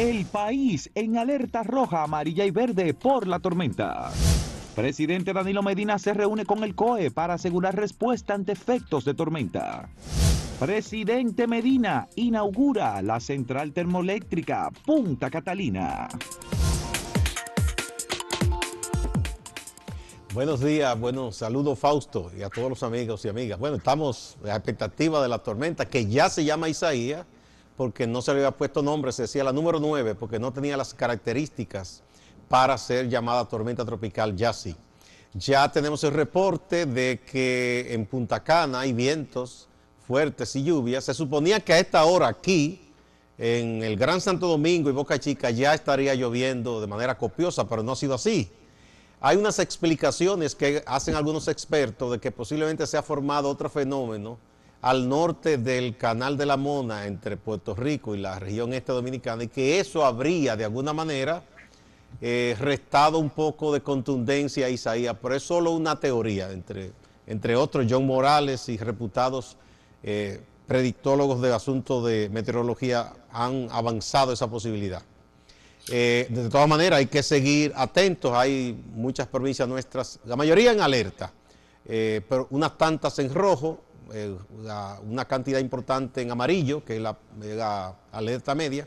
El país en alerta roja, amarilla y verde por la tormenta. Presidente Danilo Medina se reúne con el COE para asegurar respuesta ante efectos de tormenta. Presidente Medina inaugura la central termoeléctrica Punta Catalina. Buenos días, bueno, saludo Fausto y a todos los amigos y amigas. Bueno, estamos a expectativa de la tormenta que ya se llama Isaías porque no se le había puesto nombre, se decía la número 9 porque no tenía las características para ser llamada tormenta tropical, ya sí. Ya tenemos el reporte de que en Punta Cana hay vientos fuertes y lluvias. Se suponía que a esta hora aquí, en el Gran Santo Domingo y Boca Chica, ya estaría lloviendo de manera copiosa, pero no ha sido así. Hay unas explicaciones que hacen algunos expertos de que posiblemente se ha formado otro fenómeno al norte del Canal de la Mona entre Puerto Rico y la región este dominicana y que eso habría de alguna manera eh, restado un poco de contundencia a Isaías, pero es solo una teoría, entre, entre otros John Morales y reputados eh, predictólogos de asuntos de meteorología han avanzado esa posibilidad. Eh, de todas maneras, hay que seguir atentos. Hay muchas provincias nuestras, la mayoría en alerta, pero unas tantas en rojo, eh, una cantidad importante en amarillo, que es la, alerta media,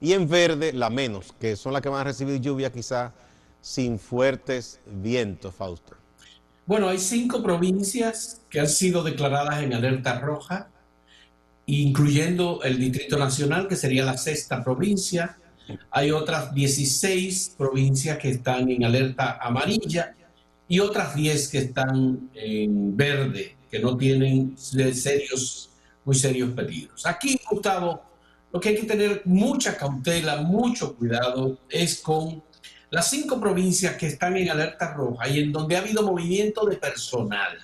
y en verde la menos, que son las que van a recibir lluvia quizás sin fuertes vientos, Fausto. Bueno, hay cinco provincias que han sido declaradas en alerta roja, incluyendo el Distrito Nacional, que sería la sexta provincia, hay otras 16 provincias que están en alerta amarilla y otras 10 que están en verde, que no tienen serios, muy serios peligros. Aquí, Gustavo, lo que hay que tener mucha cautela, mucho cuidado es con las cinco provincias que están en alerta roja y en donde ha habido movimiento de personal,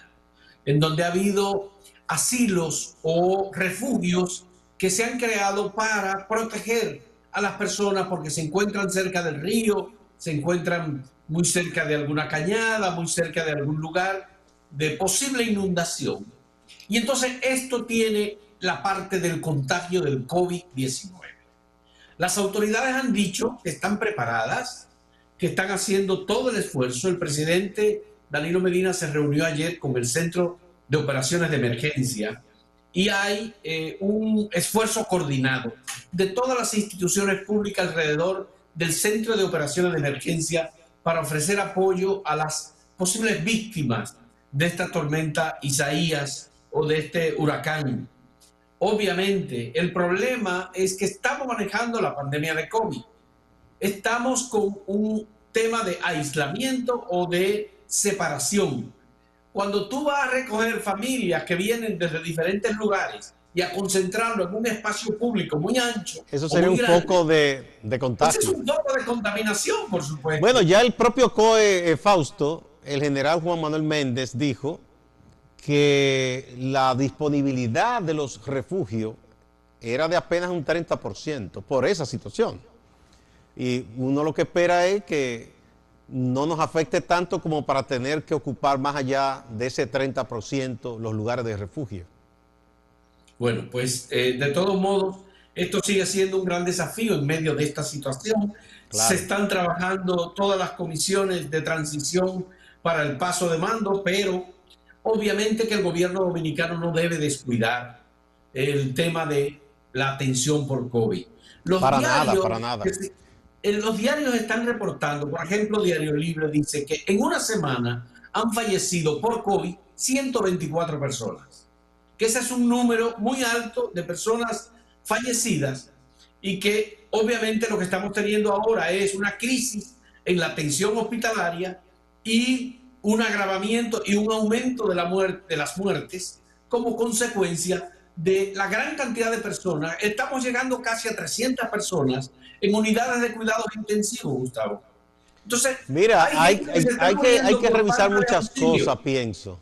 en donde ha habido asilos o refugios que se han creado para proteger a las personas porque se encuentran cerca del río, se encuentran muy cerca de alguna cañada, muy cerca de algún lugar de posible inundación. Y entonces esto tiene la parte del contagio del COVID-19. Las autoridades han dicho que están preparadas, que están haciendo todo el esfuerzo. El presidente Danilo Medina se reunió ayer con el Centro de Operaciones de Emergencia y hay eh, un esfuerzo coordinado de todas las instituciones públicas alrededor del Centro de Operaciones de Emergencia para ofrecer apoyo a las posibles víctimas de esta tormenta Isaías o de este huracán. Obviamente, el problema es que estamos manejando la pandemia de COVID. Estamos con un tema de aislamiento o de separación cuando tú vas a recoger familias que vienen desde diferentes lugares y a concentrarlo en un espacio público muy ancho. Eso sería un poco de, de contagio. Eso es un poco de contaminación, por supuesto. Bueno, ya el propio COE eh, Fausto, el general Juan Manuel Méndez, dijo que la disponibilidad de los refugios era de apenas un 30% por esa situación. Y uno lo que espera es que no nos afecte tanto como para tener que ocupar más allá de ese 30% los lugares de refugio. Bueno, pues eh, de todos modos, esto sigue siendo un gran desafío en medio de esta situación. Se están trabajando todas las comisiones de transición para el paso de mando, pero obviamente que el gobierno dominicano no debe descuidar el tema de la atención por COVID. para nada, para nada en los diarios están reportando, por ejemplo, Diario Libre dice que en una semana han fallecido por COVID 124 personas, que ese es un número muy alto de personas fallecidas y que obviamente lo que estamos teniendo ahora es una crisis en la atención hospitalaria y un agravamiento y un aumento de, la muerte, de las muertes como consecuencia de la gran cantidad de personas. Estamos llegando casi a 300 personas en unidades de cuidados intensivos, Gustavo. Entonces, mira, hay, que, hay que revisar muchas cosas, pienso.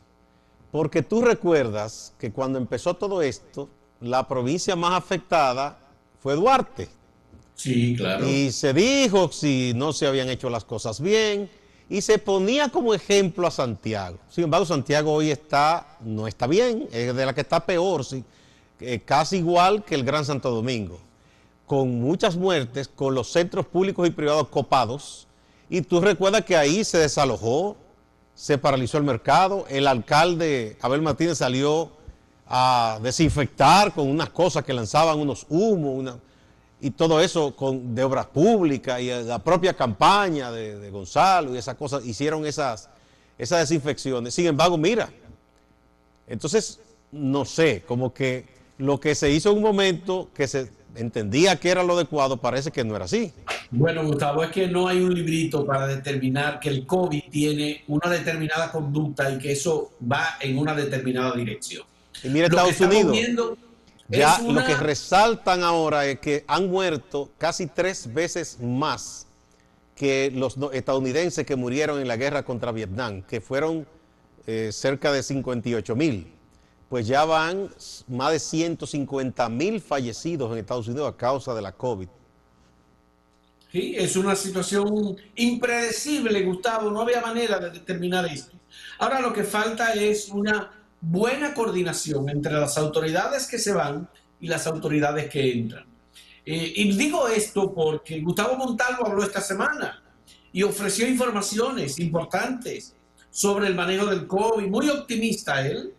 Porque tú recuerdas que cuando empezó todo esto, la provincia más afectada fue Duarte. Sí, claro. Y se dijo si no se habían hecho las cosas bien y se ponía como ejemplo a Santiago. Sin embargo, Santiago hoy está, no está bien, es de la que está peor, eh, casi igual que el Gran Santo Domingo. con muchas muertes, con los centros públicos y privados copados. Y tú recuerdas que ahí se desalojó, se paralizó el mercado, el alcalde Abel Martínez salió a desinfectar con unas cosas que lanzaban unos humos y todo eso con, de obras públicas y la propia campaña de, Gonzalo y esas cosas hicieron esas, esas desinfecciones. Sin embargo, mira, entonces, no sé, como que lo que se hizo en un momento que se entendía que era lo adecuado, parece que no era así. Bueno, Gustavo, es que no hay un librito para determinar que el COVID tiene una determinada conducta y que eso va en una determinada dirección. Y mira Estados Unidos. Ya lo que resaltan ahora es que han muerto casi tres veces más que los estadounidenses que murieron en la guerra contra Vietnam, que fueron eh, cerca de 58 mil pues ya van más de 150 mil fallecidos en Estados Unidos a causa de la COVID. Sí, es una situación impredecible, Gustavo. No había manera de determinar esto. Ahora lo que falta es una buena coordinación entre las autoridades que se van y las autoridades que entran. Eh, y digo esto porque Gustavo Montalvo habló esta semana y ofreció informaciones importantes sobre el manejo del COVID, muy optimista él,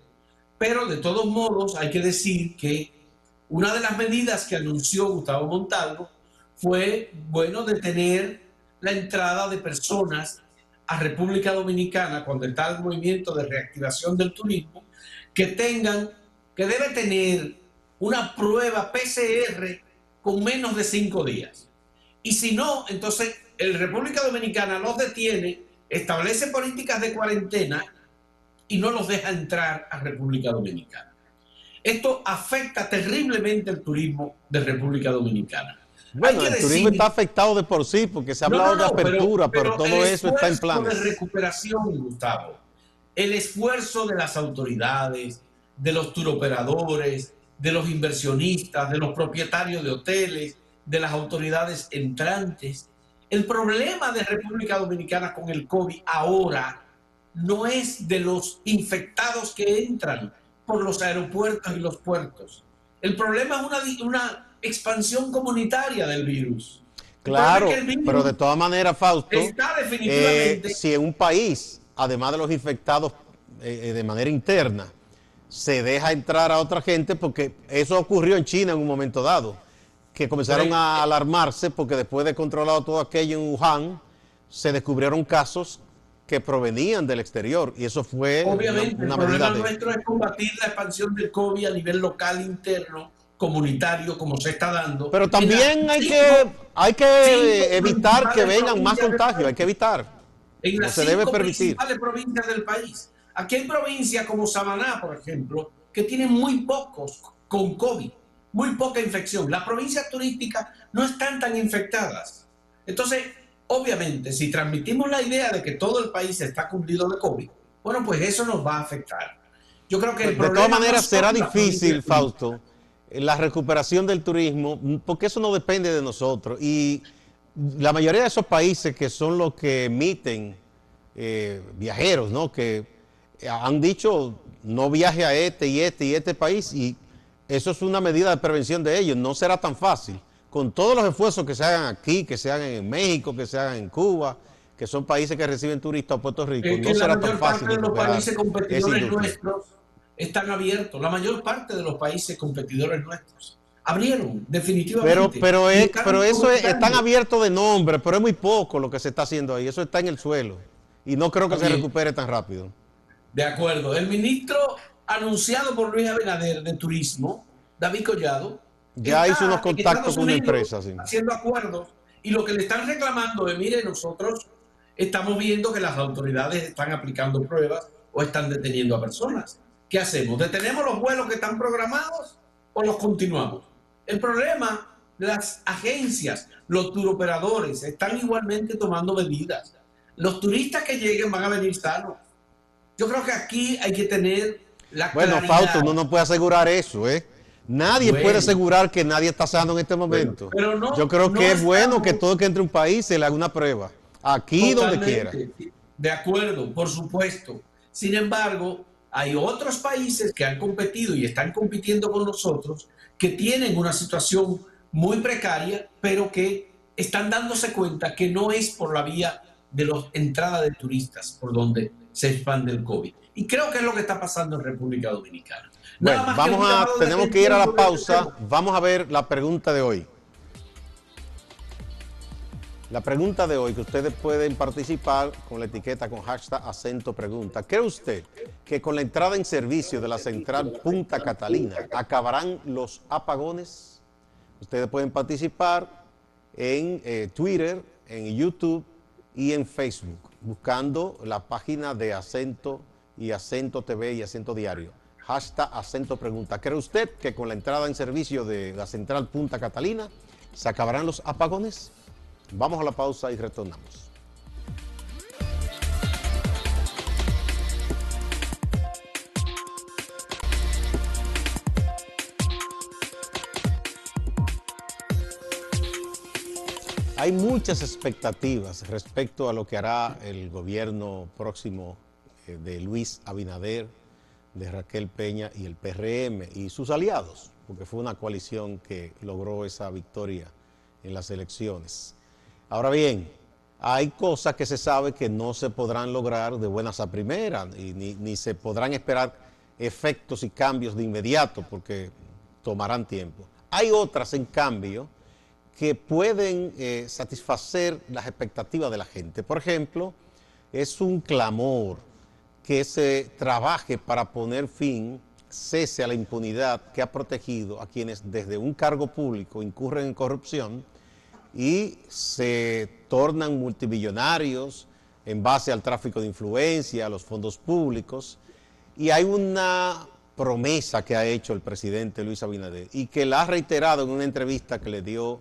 pero de todos modos hay que decir que una de las medidas que anunció Gustavo Montalvo fue, bueno, detener la entrada de personas a República Dominicana cuando está el movimiento de reactivación del turismo, que tengan, que debe tener una prueba PCR con menos de cinco días. Y si no, entonces el República Dominicana los detiene, establece políticas de cuarentena y no los deja entrar a República Dominicana. Esto afecta terriblemente el turismo de República Dominicana. Bueno, el turismo está afectado de por sí porque se ha hablado de apertura, pero, todo eso está en plan. de recuperación, Gustavo, el esfuerzo de las autoridades, de los turoperadores, de los inversionistas, de los propietarios de hoteles, de las autoridades entrantes. El problema de República Dominicana con el COVID ahora no es de los infectados que entran por los aeropuertos y los puertos. El problema es una, una expansión comunitaria del virus. Claro, pero de todas maneras, Fausto, eh, si en un país, además de los infectados eh, eh, de manera interna, se deja entrar a otra gente, porque eso ocurrió en China en un momento dado, que comenzaron a alarmarse porque después de controlado todo aquello en Wuhan, se descubrieron casos que provenían del exterior y eso fue obviamente el problema nuestro es combatir la expansión del COVID a nivel local interno comunitario como se está dando. Pero también hay que hay que evitar que vengan más contagios hay que evitar en las se debe permitir. principales provincias del país. Aquí hay provincias como Samaná por ejemplo que tienen muy pocos con COVID muy poca infección. Las provincias turísticas no están tan infectadas. Entonces Obviamente, si transmitimos la idea de que todo el país está cumplido de COVID, bueno, pues eso nos va a afectar. Yo creo que el De todas maneras, será difícil, Fausto, la recuperación del turismo, porque eso no depende de nosotros. Y la mayoría de esos países que son los que emiten eh, viajeros, ¿no? Que han dicho no viaje a este y este y este país, y eso es una medida de prevención de ellos. No será tan fácil con todos los esfuerzos que se hagan aquí, que se hagan en México, que se hagan en Cuba, que son países que reciben turistas a Puerto Rico, no será tan fácil. De los países competidores nuestros están abiertos. La mayor parte de los países competidores nuestros abrieron, definitivamente. Pero, pero, pero eso es, están abiertos de nombre, pero es muy poco lo que se está haciendo ahí. Eso está en el suelo. Y no creo que se recupere tan rápido. De acuerdo. El ministro anunciado por Luis Abinader de Turismo, David Collado, ya hizo unos contactos con una empresa. Haciendo acuerdos. Y lo que le están reclamando es, mire, nosotros estamos viendo que las autoridades están aplicando pruebas o están deteniendo a personas. ¿Qué hacemos? ¿Detenemos los vuelos que están programados o los continuamos? El problema, las agencias, los turoperadores están igualmente tomando medidas. Los turistas que lleguen van a venir sanos. Yo creo que aquí hay que tener la Bueno, Fausto, no nos puede asegurar eso, ¿eh? Nadie puede asegurar que nadie está sano en este momento. Yo creo que es bueno que todo que entre un país se le haga una prueba. Aquí donde quiera. De acuerdo, por supuesto. Sin embargo, hay otros países que han competido y están compitiendo con nosotros que tienen una situación muy precaria, pero que están dándose cuenta que no es por la vía de la entrada de turistas por donde se expande el COVID. Y creo que es lo que está pasando en República Dominicana. Bueno, vamos a, tenemos que ir a la pausa. Vamos a ver la pregunta de hoy. La pregunta de hoy, que ustedes pueden participar con la etiqueta con hashtag acento pregunta. ¿Cree usted que con la entrada en servicio de la central Punta Catalina acabarán los apagones? Ustedes pueden participar en eh, Twitter, en YouTube y en Facebook, buscando la página de acento y acento TV y acento diario. Hashtag acento pregunta. ¿Cree usted que con la entrada en servicio de la central Punta Catalina se acabarán los apagones? Vamos a la pausa y retornamos. Hay muchas expectativas respecto a lo que hará el gobierno próximo eh, de Luis Abinader, de Raquel Peña y el PRM y sus aliados, porque fue una coalición que logró esa victoria en las elecciones. Ahora bien, hay cosas que se sabe que no se podrán lograr de buenas a primeras, y ni, se podrán esperar efectos y cambios de inmediato, porque tomarán tiempo. Hay otras, en cambio, que pueden eh, satisfacer las expectativas de la gente. Por ejemplo, es un clamor que se trabaje para poner fin, cese a la impunidad que ha protegido a quienes desde un cargo público incurren en corrupción y se tornan multimillonarios en base al tráfico de influencia, a los fondos públicos. Y hay una promesa que ha hecho el presidente Luis Abinader y que la ha reiterado en una entrevista que le dio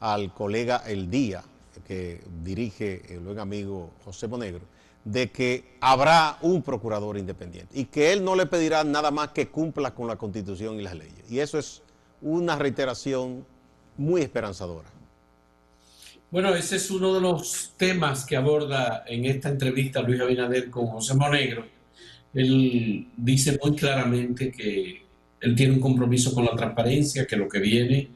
al colega El Día, que dirige el buen amigo José Monegro, de que habrá un procurador independiente y que él no le pedirá nada más que cumpla con la constitución y las leyes. Y eso es una reiteración muy esperanzadora. Bueno, ese es uno de los temas que aborda en esta entrevista Luis Abinader con José Monegro. Él dice muy claramente que él tiene un compromiso con la transparencia, que lo que viene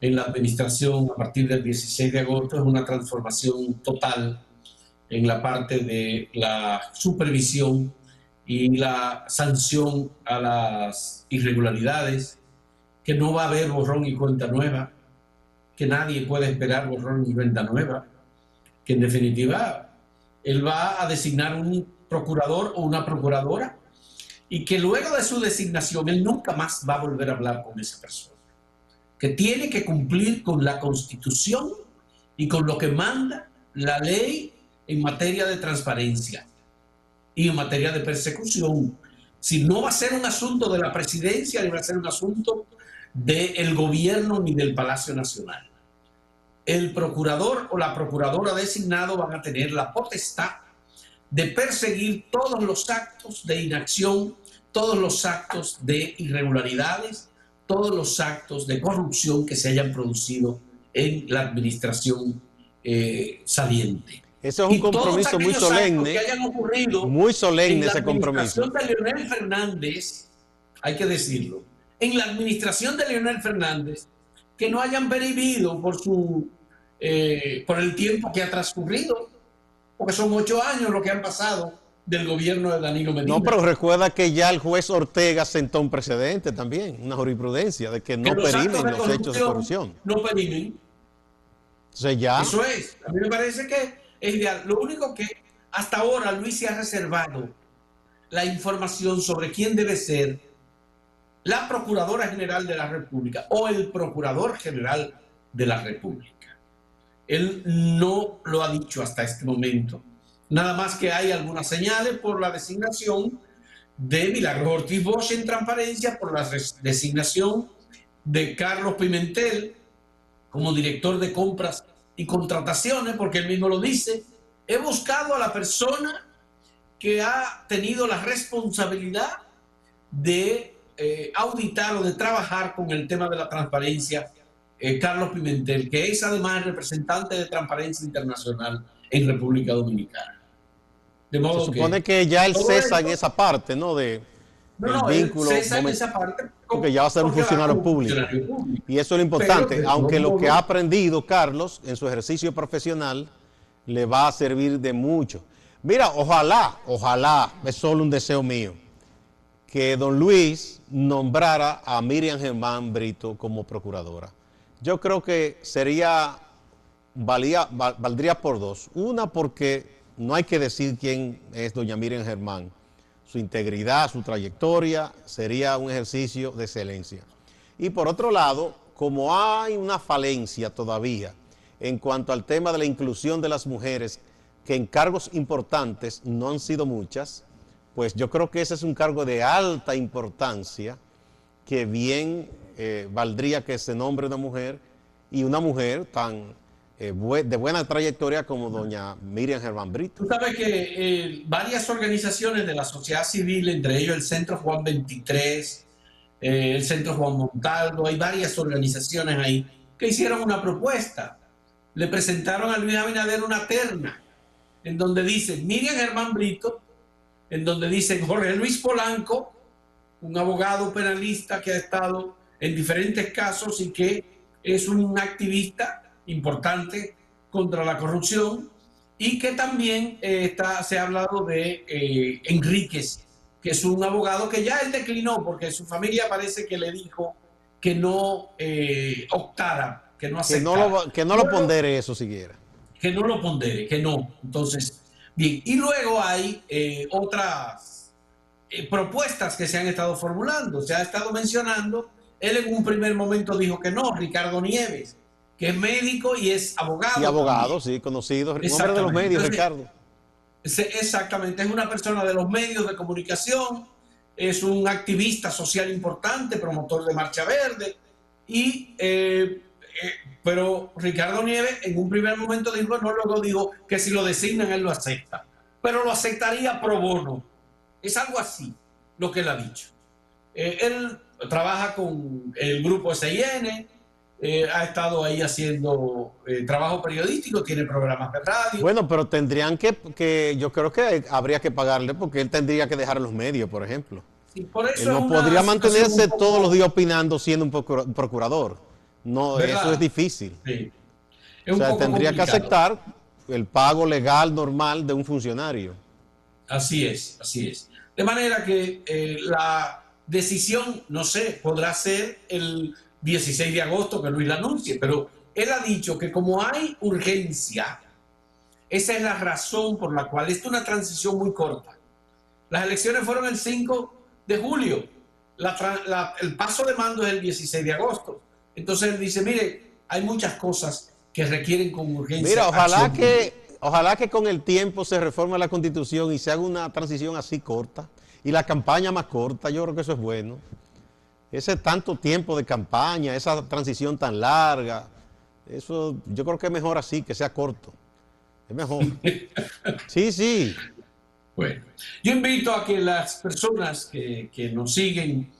en la administración a partir del 16 de agosto es una transformación total en la parte de la supervisión y la sanción a las irregularidades, que no va a haber borrón y cuenta nueva, que nadie puede esperar borrón ni venta nueva, que en definitiva él va a designar un procurador o una procuradora y que luego de su designación él nunca más va a volver a hablar con esa persona, que tiene que cumplir con la constitución y con lo que manda la ley en materia de transparencia y en materia de persecución. Si no va a ser un asunto de la presidencia, ni va a ser un asunto del gobierno ni del Palacio Nacional. El procurador o la procuradora designado van a tener la potestad de perseguir todos los actos de inacción, todos los actos de irregularidades, todos los actos de corrupción que se hayan producido en la administración eh, saliente. Eso es un compromiso muy solemne. Que hayan ocurrido muy solemne ese compromiso. de Leonel Fernández, hay que decirlo, en la administración de Leonel Fernández que no hayan vivido por, su, eh, por el tiempo que ha transcurrido, porque son ocho años lo que han pasado del gobierno de Danilo Medina. No, pero recuerda que ya el juez Ortega sentó un precedente también, una jurisprudencia de que no perimen los hechos de corrupción. No perimen. Entonces ya... Eso es. A mí me parece que es ideal. Lo único que hasta ahora Luis se ha reservado la información sobre quién debe ser la Procuradora General de la República o el Procurador General de la República. Él no lo ha dicho hasta este momento. Nada más que hay algunas señales por la designación de Milagro Ortiz Bosch en transparencia, por la designación de Carlos Pimentel como director de compras y contrataciones, porque él mismo lo dice. He buscado a la persona que ha tenido la responsabilidad de eh, auditar o de trabajar con el tema de la transparencia, eh, Carlos Pimentel, que es además representante de Transparencia Internacional en República Dominicana. De modo Se supone que, ya él cesa en esa parte, ¿no? De, el vínculo. esa parte porque ya va a ser un funcionario público. Y eso es lo importante. aunque lo que ha aprendido Carlos en su ejercicio profesional le va a servir de mucho. Mira, ojalá, ojalá, es solo un deseo mío, que don Luis nombrara a Miriam Germán Brito como procuradora. Yo creo que sería, valía, valdría por dos. Una porque no hay que decir quién es doña Miriam Germán su integridad, su trayectoria, sería un ejercicio de excelencia. Y por otro lado, como hay una falencia todavía en cuanto al tema de la inclusión de las mujeres, que en cargos importantes no han sido muchas, pues yo creo que ese es un cargo de alta importancia que bien eh, valdría que se nombre una mujer y una mujer tan eh, de buena trayectoria como doña Miriam Germán Brito. Tú sabes que eh, varias organizaciones de la sociedad civil, entre ellos el Centro Juan 23, eh, el Centro Juan Montaldo, hay varias organizaciones ahí que hicieron una propuesta. Le presentaron a Luis Abinader una terna en donde dice Miriam Germán Brito, en donde dicen Jorge Luis Polanco, un abogado penalista que ha estado en diferentes casos y que es un activista importante contra la corrupción y que también eh, está, se ha hablado de eh, Enríquez, que es un abogado que ya él declinó porque su familia parece que le dijo que no eh, optara, que no aceptara. Que no lo, que no lo pondere eso siquiera. Que no lo pondere, que no. Entonces, bien. Y luego hay otras propuestas que se han estado formulando. Se ha estado mencionando, él en un primer momento dijo que no, Ricardo Nieves que es médico y es abogado. Y abogado, sí, conocido. Hombre de los medios, Ricardo. Exactamente, es una persona de los medios de comunicación, es un activista social importante, promotor de Marcha Verde, y, eh, eh, pero Ricardo Nieves en un primer momento dijo, no, luego dijo que si lo designan él lo acepta, pero lo aceptaría pro bono. Es algo así lo que él ha dicho. Eh, él trabaja con el grupo SIN, eh, ha estado ahí haciendo eh, trabajo periodístico, tiene programas de radio. Bueno, pero tendrían que, que, yo creo que habría que pagarle porque él tendría que dejar los medios, por ejemplo. por eso él no podría mantenerse todos los días opinando siendo un procurador. No, eso es difícil. o sea, tendría que aceptar el pago legal normal de un funcionario. Así es, así es. De manera que eh, la decisión, no sé, podrá ser el 16 de agosto que Luis la anuncie, pero él ha dicho que como hay urgencia, esa es la razón por la cual es una transición muy corta. Las elecciones fueron el 5 de julio, el paso de mando es el 16 de agosto. Entonces él dice, mire, hay muchas cosas que requieren con urgencia. Mira, ojalá que, ojalá que con el tiempo se reforme la constitución y se haga una transición así corta y la campaña más corta, yo creo que eso es bueno ese tanto tiempo de campaña, esa transición tan larga, eso yo creo que es mejor así, que sea corto. Es mejor. sí, sí. Bueno, yo invito a que las personas que, nos siguen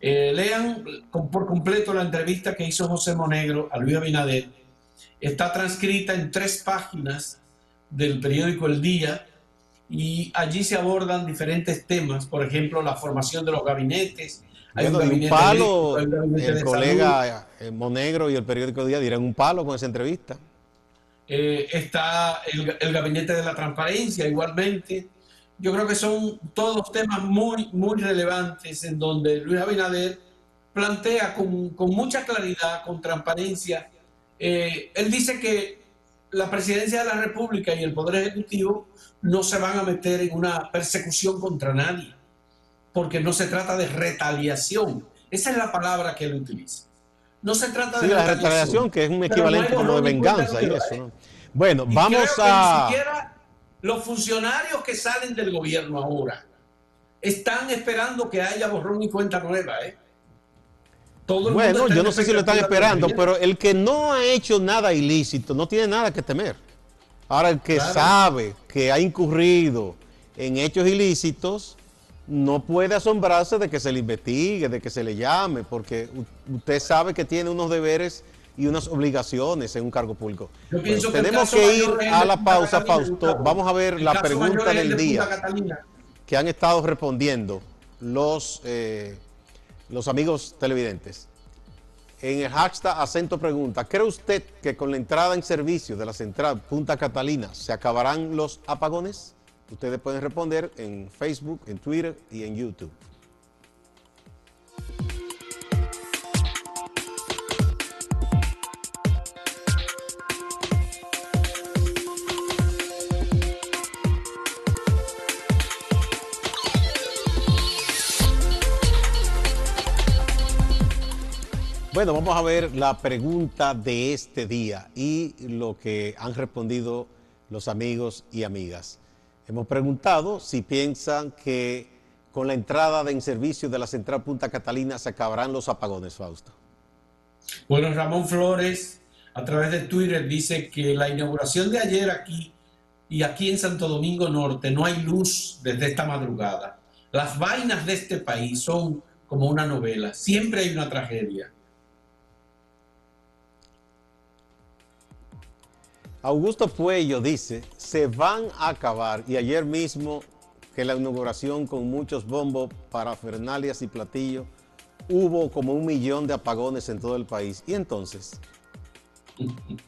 eh, lean por completo la entrevista que hizo José Monegro a Luis Abinader. Está transcrita en tres páginas del periódico El Día y allí se abordan diferentes temas, por ejemplo, la formación de los gabinetes, hay un, palo, el colega eh, Monegro y el periódico Día dirán un palo con esa entrevista. Eh, está el, gabinete de la transparencia igualmente. Yo creo que son todos temas muy, muy relevantes en donde Luis Abinader plantea con, mucha claridad, con transparencia. Eh, él dice que la presidencia de la República y el Poder Ejecutivo no se van a meter en una persecución contra nadie porque no se trata de retaliación. Esa es la palabra que él utiliza. No se trata de la retaliación, que es un equivalente como de venganza y eso. Bueno, vamos a. ni siquiera los funcionarios que salen del gobierno ahora están esperando que haya borrón y cuenta nueva, ¿eh? Todo bueno, yo no sé si lo están esperando, pero el que no ha hecho nada ilícito no tiene nada que temer. Ahora, el que sabe que ha incurrido en hechos ilícitos, no puede asombrarse de que se le investigue, de que se le llame, porque usted sabe que tiene unos deberes y unas obligaciones en un cargo público. tenemos que ir a la pausa, Fausto. Vamos a ver la pregunta del día que han estado respondiendo los, eh, los amigos televidentes. En el hashtag acento pregunta, ¿cree usted que con la entrada en servicio de la central Punta Catalina se acabarán los apagones? Ustedes pueden responder en Facebook, en Twitter y en YouTube. Bueno, vamos a ver la pregunta de este día y lo que han respondido los amigos y amigas. Hemos preguntado si piensan que con la entrada de en servicio de la central Punta Catalina se acabarán los apagones, Fausto. Bueno, Ramón Flores a través de Twitter dice que la inauguración de ayer aquí y aquí en Santo Domingo Norte no hay luz desde esta madrugada. Las vainas de este país son como una novela, siempre hay una tragedia. Augusto Puello dice, se van a acabar, y ayer mismo que la inauguración con muchos bombos, parafernalias y platillos, hubo como un millón de apagones en todo el país. ¿Y entonces?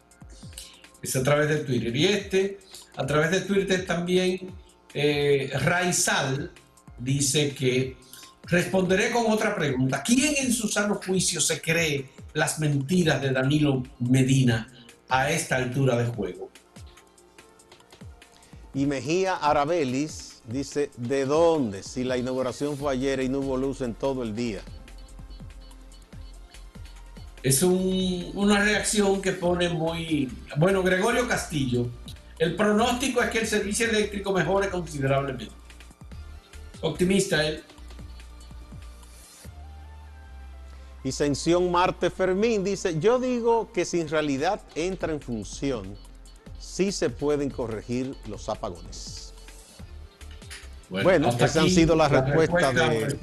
Es a través de Twitter. Y este, a través de Twitter también, eh, Raizal dice que responderé con otra pregunta. ¿Quién en su sano juicio se cree las mentiras de Danilo Medina? A esta altura de juego. Y Mejía Arabelis dice, ¿de dónde? Si la inauguración fue ayer y no hubo luz en todo el día. Es una reacción que pone muy... Bueno, Gregorio Castillo, el pronóstico es que el servicio eléctrico mejore considerablemente. Optimista él. Y Sención Marte Fermín dice, yo digo que si en realidad entra en función, sí se pueden corregir los apagones. Bueno, esas han sido las respuestas de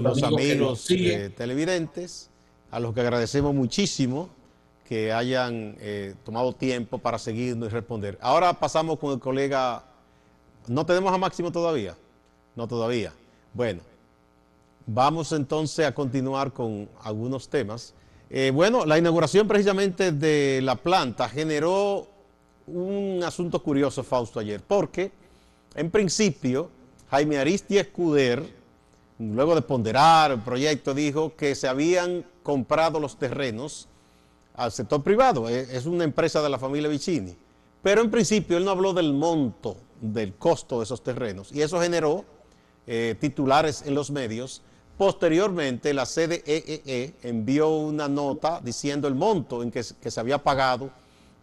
los, amigos, eh, televidentes, a los que agradecemos muchísimo que hayan eh, tomado tiempo para seguirnos y responder. Ahora pasamos con el colega, ¿no tenemos a Máximo todavía? No todavía. Bueno, Vamos entonces a continuar con algunos temas. Eh, bueno, la inauguración precisamente de la planta generó un asunto curioso, Fausto, ayer, porque en principio Jaime Aristi Escuder, luego de ponderar el proyecto, dijo que se habían comprado los terrenos al sector privado, es una empresa de la familia Vicini, pero en principio él no habló del monto, del costo de esos terrenos, y eso generó eh, titulares en los medios Posteriormente, la CDEE e e envió una nota diciendo el monto en que, se había pagado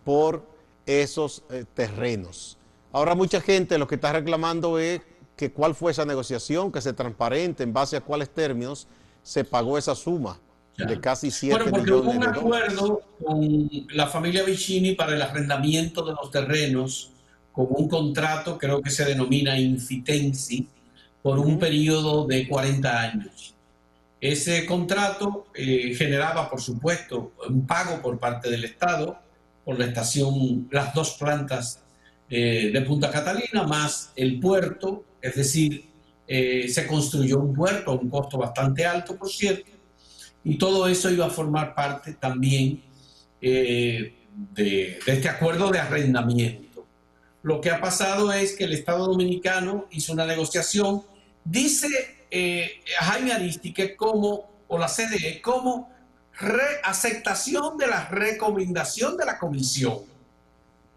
por esos eh, terrenos. Ahora mucha gente lo que está reclamando es que cuál fue esa negociación, que se transparente en base a cuáles términos se pagó esa suma de casi 7 bueno, porque hubo un acuerdo con la familia Vicini para el arrendamiento de los terrenos con un contrato, creo que se denomina Infitensi, por un periodo de 40 años. Ese contrato eh, generaba, por supuesto, un pago por parte del Estado por la estación, las dos plantas eh, de Punta Catalina, más el puerto, es decir, eh, se construyó un puerto a un costo bastante alto, por cierto, y todo eso iba a formar parte también de, de este acuerdo de arrendamiento. Lo que ha pasado es que el Estado Dominicano hizo una negociación Dice eh, Jaime Aristi que como, o la CDE, como reaceptación de la recomendación de la comisión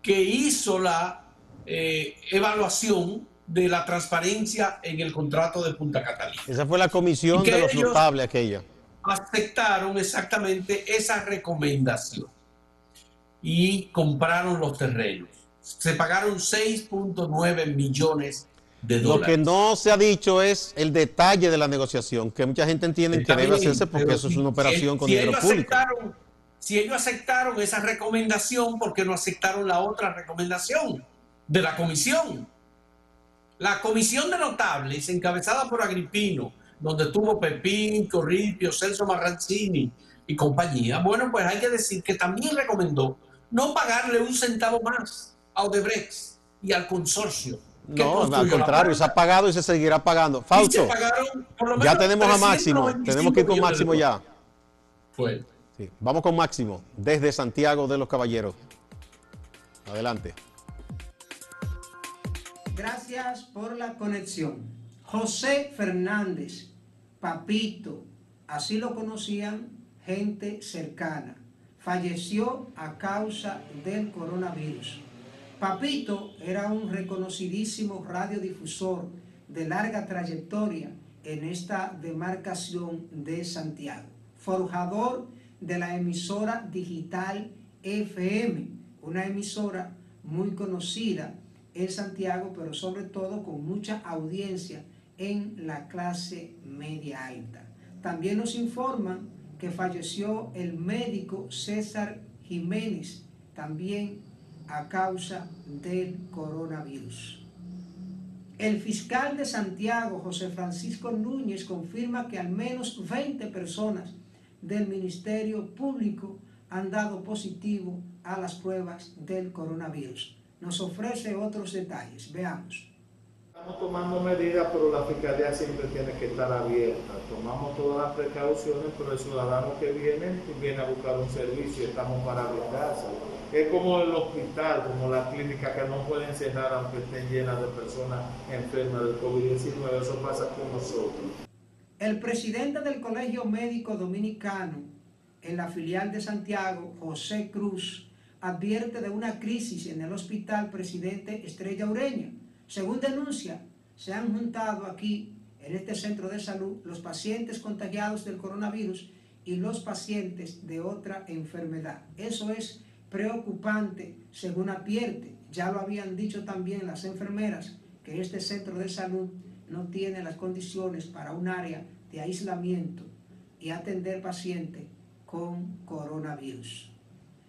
que hizo la eh, evaluación de la transparencia en el contrato de Punta Catalina. Esa fue la comisión de los notables aquella. Aceptaron exactamente esa recomendación y compraron los terrenos. Se pagaron 6.9 millones lo que no se ha dicho es el detalle de la negociación, que mucha gente entiende que debe hacerse porque eso es una operación con dinero público. si ellos aceptaron esa recomendación, ¿por qué no aceptaron la otra recomendación de la comisión? La comisión de notables, encabezada por Agripino, donde estuvo Pepín, Corripio, Celso Marrancini y compañía, bueno, pues hay que decir que también recomendó no pagarle un centavo más a Odebrecht y al consorcio No, al contrario, se ha pagado y se seguirá pagando. Fausto, ya tenemos a Máximo, tenemos que ir con Máximo ya. Fue. vamos con Máximo, desde Santiago de los Caballeros. Adelante. Gracias por la conexión. José Fernández, Papito, así lo conocían gente cercana, falleció a causa del coronavirus. Papito era un reconocidísimo radiodifusor de larga trayectoria en esta demarcación de Santiago, forjador de la emisora digital FM, una emisora muy conocida en Santiago, pero sobre todo con mucha audiencia en la clase media alta. También nos informan que falleció el médico César Jiménez, también a causa del coronavirus. El fiscal de Santiago, José Francisco Núñez, confirma que al menos 20 personas del Ministerio Público han dado positivo a las pruebas del coronavirus. Nos ofrece otros detalles. Veamos. Estamos tomando medidas, pero la fiscalía siempre tiene que estar abierta. Tomamos todas las precauciones, pero el ciudadano que viene, viene a buscar un servicio estamos para brindarse. Es como el hospital, como la clínica que no pueden cerrar aunque estén llenas de personas enfermas del COVID-19. Eso pasa con nosotros. El presidente del Colegio Médico Dominicano en la filial de Santiago, José Cruz, advierte de una crisis en el hospital Presidente Estrella Ureña. Según denuncia, se han juntado aquí, en este centro de salud, los pacientes contagiados del coronavirus y los pacientes de otra enfermedad. Eso es preocupante, según advierte. Ya lo habían dicho también las enfermeras, que este centro de salud no tiene las condiciones para un área de aislamiento y atender pacientes con coronavirus.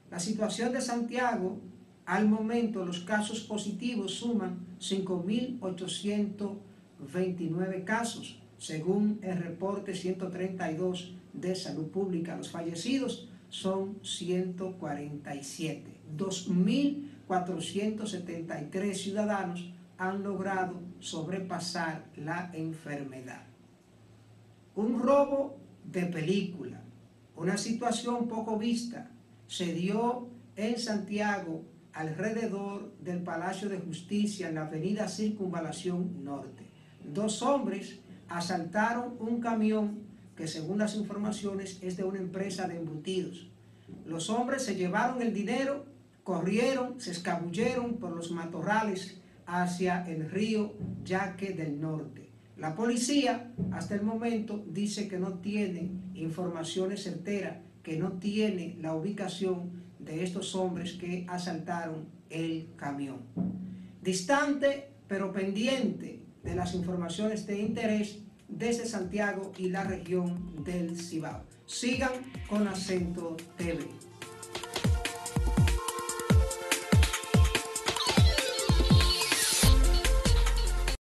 La situación de Santiago, al momento los casos positivos suman 5.829 casos, según el reporte 132 de Salud Pública. Los fallecidos son 147. 2.473 ciudadanos han logrado sobrepasar la enfermedad. Un robo de película, una situación poco vista, se dio en Santiago alrededor del Palacio de Justicia en la avenida Circunvalación Norte. Dos hombres asaltaron un camión que según las informaciones es de una empresa de embutidos. Los hombres se llevaron el dinero, corrieron, se escabulleron por los matorrales hacia el río Yaque del Norte. La policía hasta el momento dice que no tiene informaciones certeras, que no tiene la ubicación de estos hombres que asaltaron el camión. Distante pero pendiente de las informaciones de interés, desde Santiago y la región del Cibao. Sigan con acento TV.